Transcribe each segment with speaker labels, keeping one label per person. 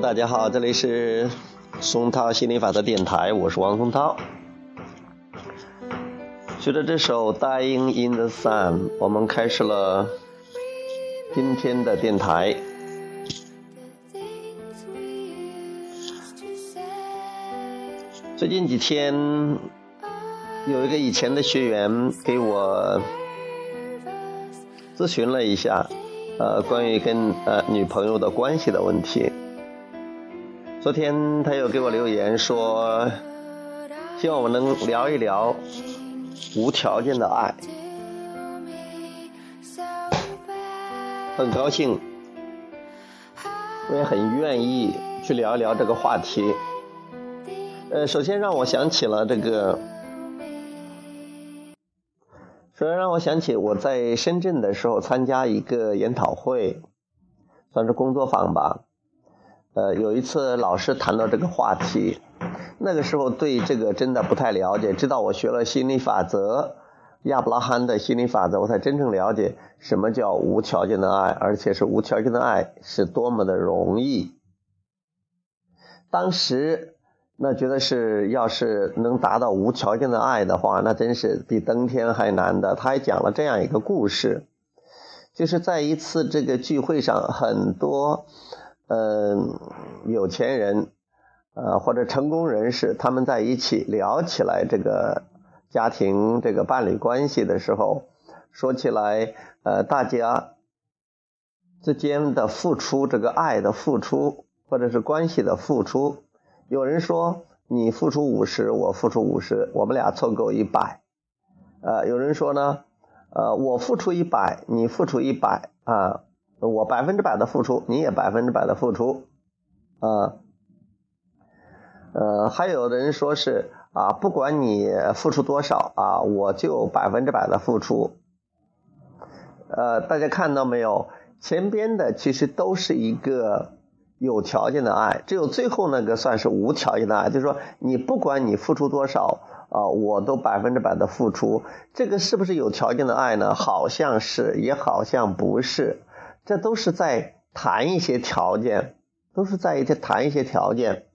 Speaker 1: 大家好，这里是松涛心理法则电台，我是王松涛。随着这首《Dying in the Sun》，我们开始了今天的电台。最近几天，有一个以前的学员给我咨询了一下，呃，关于跟呃女朋友的关系的问题。昨天他又给我留言说，希望我能聊一聊无条件的爱。很高兴，我也很愿意去聊一聊这个话题。呃，首先让我想起了这个，首先让我想起我在深圳的时候参加一个研讨会，算是工作坊吧。呃，有一次老师谈到这个话题，那个时候对这个真的不太了解，直到我学了心理法则，亚伯拉罕的心理法则，我才真正了解什么叫无条件的爱，而且是无条件的爱是多么的容易。当时那觉得是，要是能达到无条件的爱的话，那真是比登天还难的。他还讲了这样一个故事，就是在一次这个聚会上，很多。嗯，有钱人，呃，或者成功人士，他们在一起聊起来这个家庭、这个伴侣关系的时候，说起来，呃，大家之间的付出，这个爱的付出，或者是关系的付出，有人说你付出五十，我付出五十，我们俩凑够一百，呃，有人说呢，呃，我付出一百，你付出一百，啊。我百分之百的付出，你也百分之百的付出，啊，呃，还有的人说是啊，不管你付出多少啊，我就百分之百的付出。呃，大家看到没有？前边的其实都是一个有条件的爱，只有最后那个算是无条件的爱，就是说你不管你付出多少啊，我都百分之百的付出。这个是不是有条件的爱呢？好像是，也好像不是。这都是在谈一些条件，都是在一些谈一些条件。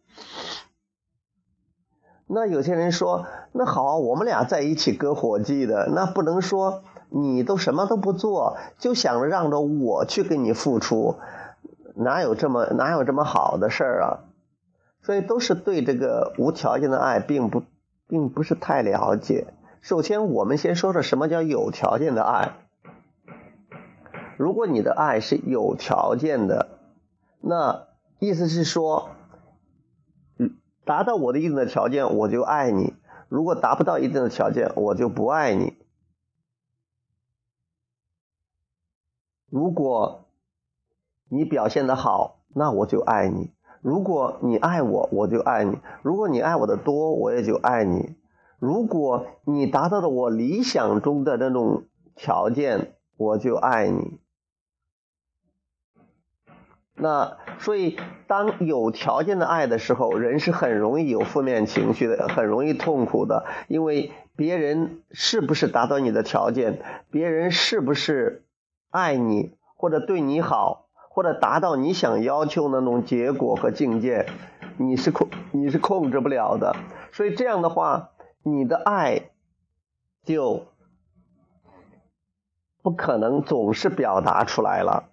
Speaker 1: 那有些人说，那好，我们俩在一起割伙计的，那不能说你都什么都不做，就想着让着我去给你付出，哪有这么哪有这么好的事儿啊？所以都是对这个无条件的爱并不并不是太了解。首先，我们先说说什么叫有条件的爱。如果你的爱是有条件的，那意思是说，达到我的一定的条件，我就爱你；如果达不到一定的条件，我就不爱你。如果你表现的好，那我就爱你；如果你爱我，我就爱你；如果你爱我的多，我也就爱你；如果你达到了我理想中的那种条件，我就爱你。那所以，当有条件的爱的时候，人是很容易有负面情绪的，很容易痛苦的。因为别人是不是达到你的条件，别人是不是爱你，或者对你好，或者达到你想要求那种结果和境界，你是控你是控制不了的。所以这样的话，你的爱就不可能总是表达出来了。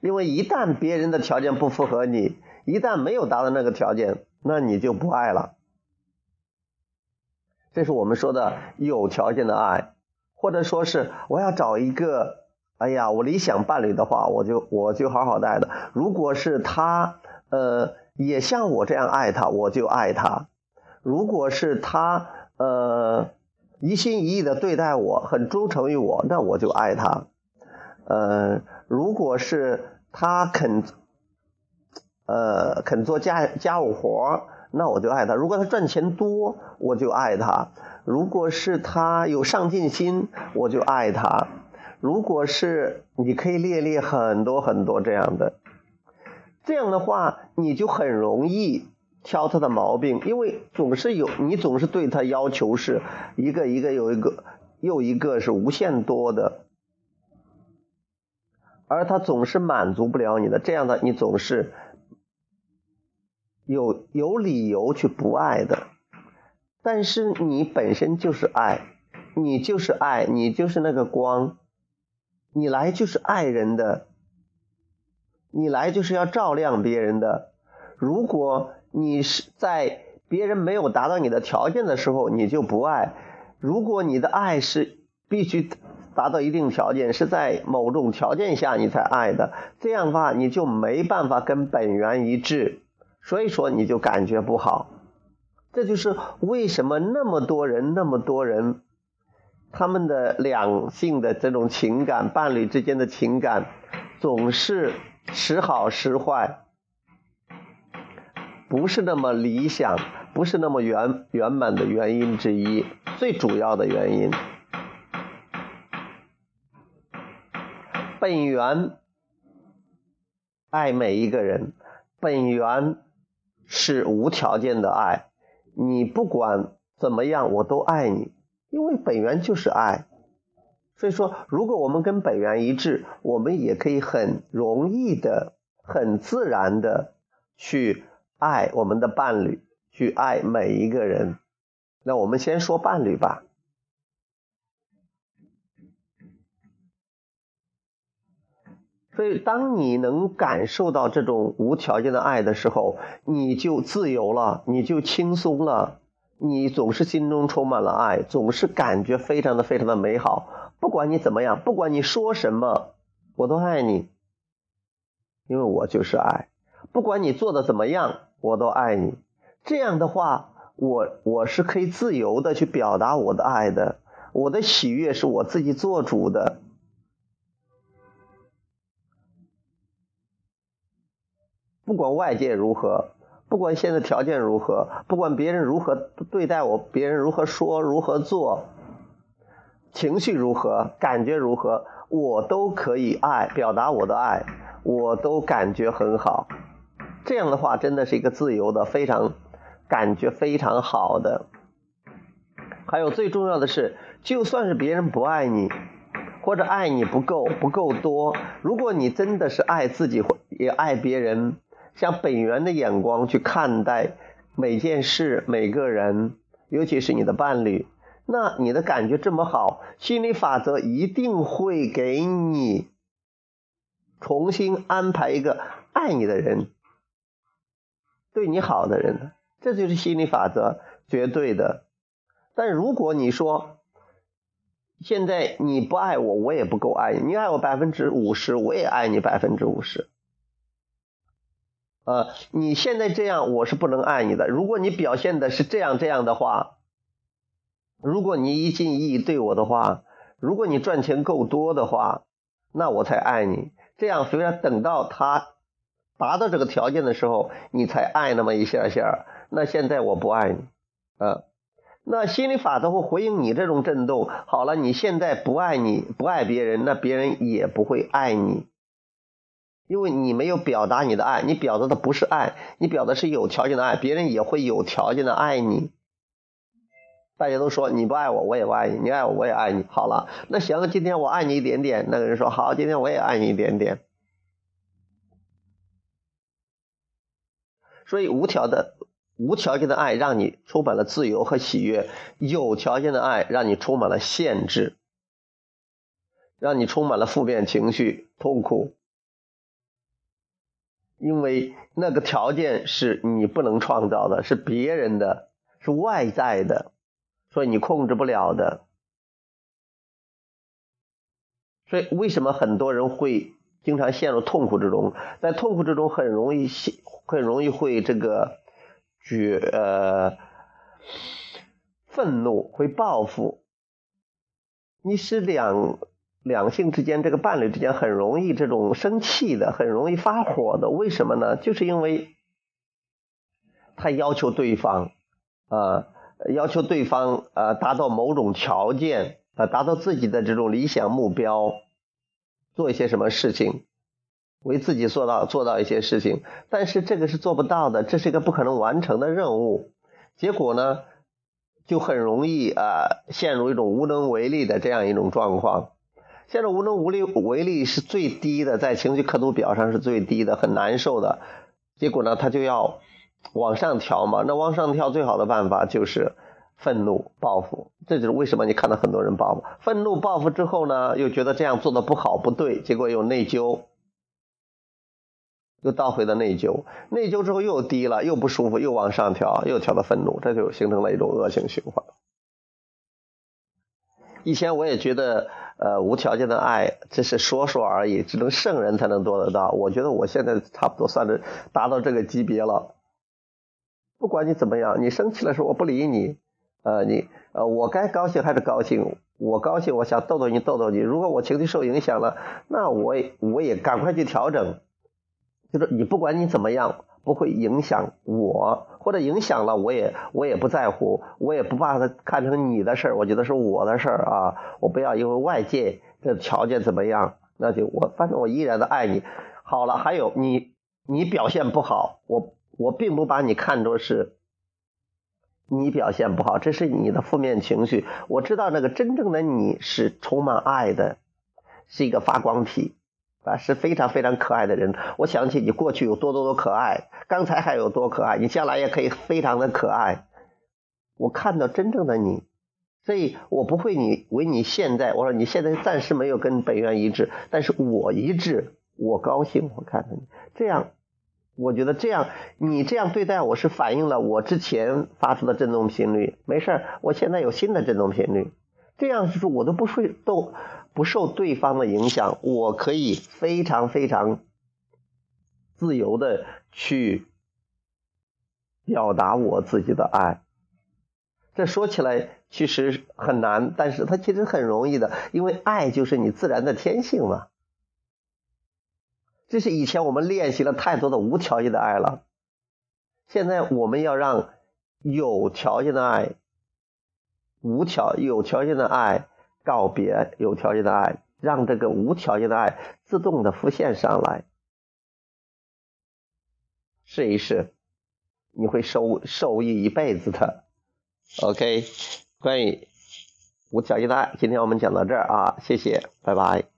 Speaker 1: 因为一旦别人的条件不符合你，一旦没有达到那个条件，那你就不爱了。这是我们说的有条件的爱，或者说是我要找一个，哎呀，我理想伴侣的话，我就我就好好的爱的。如果是他，呃，也像我这样爱他，我就爱他。如果是他，呃，一心一意的对待我，很忠诚于我，那我就爱他。呃，如果是他肯，呃，肯做家家务活那我就爱他；如果他赚钱多，我就爱他；如果是他有上进心，我就爱他；如果是你可以列列很多很多这样的，这样的话你就很容易挑他的毛病，因为总是有你总是对他要求是一个一个有一个又一个是无限多的。而他总是满足不了你的，这样的你总是有有理由去不爱的。但是你本身就是爱，你就是爱，你就是那个光，你来就是爱人的，你来就是要照亮别人的。如果你是在别人没有达到你的条件的时候，你就不爱；如果你的爱是必须达到一定条件，是在某种条件下你才爱的，这样的话你就没办法跟本源一致，所以说你就感觉不好。这就是为什么那么多人、那么多人，他们的两性的这种情感、伴侣之间的情感，总是时好时坏。不是那么理想，不是那么圆圆满的原因之一，最主要的原因。本源爱每一个人，本源是无条件的爱，你不管怎么样，我都爱你，因为本源就是爱。所以说，如果我们跟本源一致，我们也可以很容易的、很自然的去。爱我们的伴侣，去爱每一个人。那我们先说伴侣吧。所以，当你能感受到这种无条件的爱的时候，你就自由了，你就轻松了，你总是心中充满了爱，总是感觉非常的非常的美好。不管你怎么样，不管你说什么，我都爱你，因为我就是爱。不管你做的怎么样。我都爱你，这样的话，我我是可以自由的去表达我的爱的，我的喜悦是我自己做主的。不管外界如何，不管现在条件如何，不管别人如何对待我，别人如何说，如何做，情绪如何，感觉如何，我都可以爱，表达我的爱，我都感觉很好。这样的话，真的是一个自由的，非常感觉非常好的。还有最重要的是，就算是别人不爱你，或者爱你不够不够多，如果你真的是爱自己，也爱别人，像本源的眼光去看待每件事、每个人，尤其是你的伴侣，那你的感觉这么好，心理法则一定会给你重新安排一个爱你的人。对你好的人，这就是心理法则，绝对的。但如果你说现在你不爱我，我也不够爱你，你爱我百分之五十，我也爱你百分之五十。呃，你现在这样，我是不能爱你的。如果你表现的是这样这样的话，如果你一心一意对我的话，如果你赚钱够多的话，那我才爱你。这样虽然等到他。达到这个条件的时候，你才爱那么一下下。那现在我不爱你，啊，那心理法则会回应你这种震动。好了，你现在不爱你，不爱别人，那别人也不会爱你，因为你没有表达你的爱，你表达的不是爱，你表达是有条件的爱，别人也会有条件的爱你。大家都说你不爱我，我也不爱你；你爱我，我也爱你。好了，那行，今天我爱你一点点。那个人说好，今天我也爱你一点点。所以无条的、无条件的爱让你充满了自由和喜悦；有条件的爱让你充满了限制，让你充满了负面情绪、痛苦。因为那个条件是你不能创造的，是别人的，是外在的，所以你控制不了的。所以为什么很多人会经常陷入痛苦之中？在痛苦之中很容易陷。很容易会这个觉呃愤怒，会报复。你是两两性之间，这个伴侣之间很容易这种生气的，很容易发火的。为什么呢？就是因为他要求对方啊，要求对方啊达到某种条件啊，达到自己的这种理想目标，做一些什么事情。为自己做到做到一些事情，但是这个是做不到的，这是一个不可能完成的任务。结果呢，就很容易啊陷入一种无能为力的这样一种状况。现在无能无力为力是最低的，在情绪刻度表上是最低的，很难受的。结果呢，他就要往上调嘛，那往上跳最好的办法就是愤怒报复，这就是为什么你看到很多人报复，愤怒报复之后呢，又觉得这样做的不好不对，结果又内疚，又倒回了内疚，内疚之后又低了，又不舒服，又往上调，又调到愤怒，这就形成了一种恶性循环。以前我也觉得，呃，无条件的爱这是说说而已，只能圣人才能做得到。我觉得我现在差不多算是达到这个级别了。不管你怎么样，你生气的时候我不理你，呃，你呃，我该高兴还是高兴，我高兴，我想逗逗你，逗逗你。如果我情绪受影响了，那我也我也赶快去调整。就是你不管你怎么样。不会影响我，或者影响了我也我也不在乎，我也不把它看成你的事儿，我觉得是我的事儿啊，我不要因为外界的条件怎么样，那就我反正我依然的爱你。好了，还有你你表现不好，我我并不把你看作是你表现不好，这是你的负面情绪。我知道那个真正的你是充满爱的，是一个发光体。啊，是非常非常可爱的人。我想起你过去有多多多可爱，刚才还有多可爱，你将来也可以非常的可爱。我看到真正的你，所以我不会你为你现在，我说你现在暂时没有跟本源一致，但是我一致，我高兴。我看到你这样，我觉得这样，你这样对待我是反映了我之前发出的振动频率。没事我现在有新的振动频率，这样就是我都不受都。不受对方的影响，我可以非常非常自由的去表达我自己的爱。这说起来其实很难，但是它其实很容易的，因为爱就是你自然的天性嘛。这是以前我们练习了太多的无条件的爱了，现在我们要让有条件的爱、无条有条件的爱。告别有条件的爱，让这个无条件的爱自动的浮现上来。试一试，你会受受益一辈子的。OK，关于无条件的爱，今天我们讲到这儿啊，谢谢，拜拜。